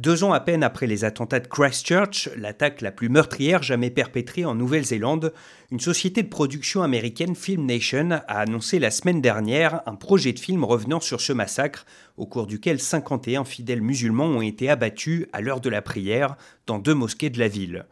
Deux ans à peine après les attentats de Christchurch, l'attaque la plus meurtrière jamais perpétrée en Nouvelle-Zélande, une société de production américaine Film Nation a annoncé la semaine dernière un projet de film revenant sur ce massacre, au cours duquel 51 fidèles musulmans ont été abattus à l'heure de la prière dans deux mosquées de la ville.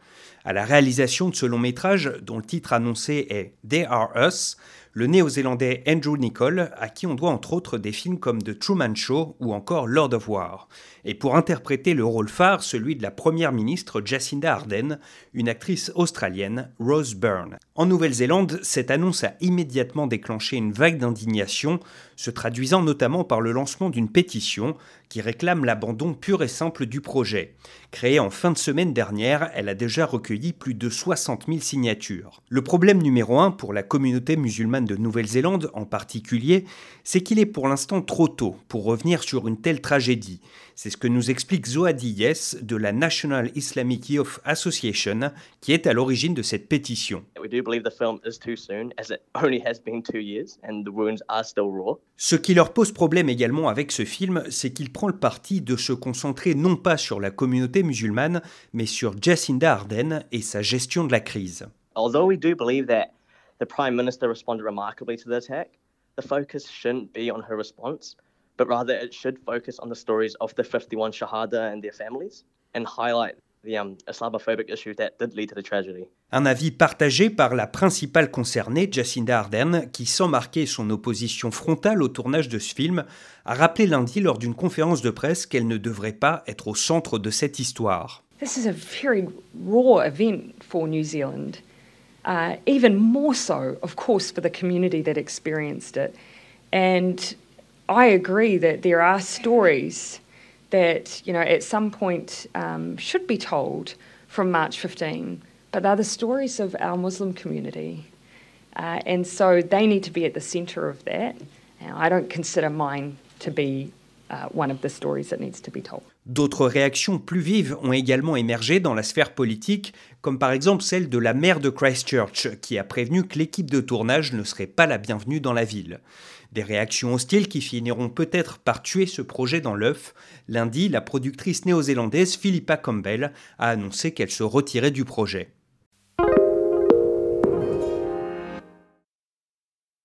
À la réalisation de ce long métrage, dont le titre annoncé est They Are Us, le néo-zélandais Andrew Nicol, à qui on doit entre autres des films comme The Truman Show ou encore Lord of War. Et pour interpréter le rôle phare, celui de la première ministre Jacinda Ardern, une actrice australienne, Rose Byrne. En Nouvelle-Zélande, cette annonce a immédiatement déclenché une vague d'indignation, se traduisant notamment par le lancement d'une pétition qui réclame l'abandon pur et simple du projet. Créée en fin de semaine dernière, elle a déjà recueilli plus de 60 000 signatures. Le problème numéro un pour la communauté musulmane de Nouvelle-Zélande en particulier, c'est qu'il est pour l'instant trop tôt pour revenir sur une telle tragédie. C'est ce que nous explique Zohadi Yes de la National Islamic Youth Association, qui est à l'origine de cette pétition. Ce qui leur pose problème également avec ce film, c'est qu'il prend le parti de se concentrer non pas sur la communauté musulmane, mais sur Jacinda Ardern et sa gestion de la crise. Although we do believe that the Prime Minister responded remarkably to the attack, the focus shouldn't be on her response, but rather it should focus on the stories of the 51 Shahada and their families and highlight the um, Islamophobic issue that did lead to the tragedy. Un avis partagé par la principale concernée, Jacinda Ardern, qui, sans marquer son opposition frontale au tournage de ce film, a rappelé lundi lors d'une conférence de presse qu'elle ne devrait pas être au centre de cette histoire. This is a very raw event for New Zealand. uh, even more so, of course, for the community that experienced it. And I agree that there are stories that, you know, at some point um, should be told from March 15, but they're the stories of our Muslim community. Uh, and so they need to be at the centre of that. Now, I don't consider mine to be D'autres réactions plus vives ont également émergé dans la sphère politique, comme par exemple celle de la maire de Christchurch, qui a prévenu que l'équipe de tournage ne serait pas la bienvenue dans la ville. Des réactions hostiles qui finiront peut-être par tuer ce projet dans l'œuf. Lundi, la productrice néo-zélandaise Philippa Campbell a annoncé qu'elle se retirait du projet.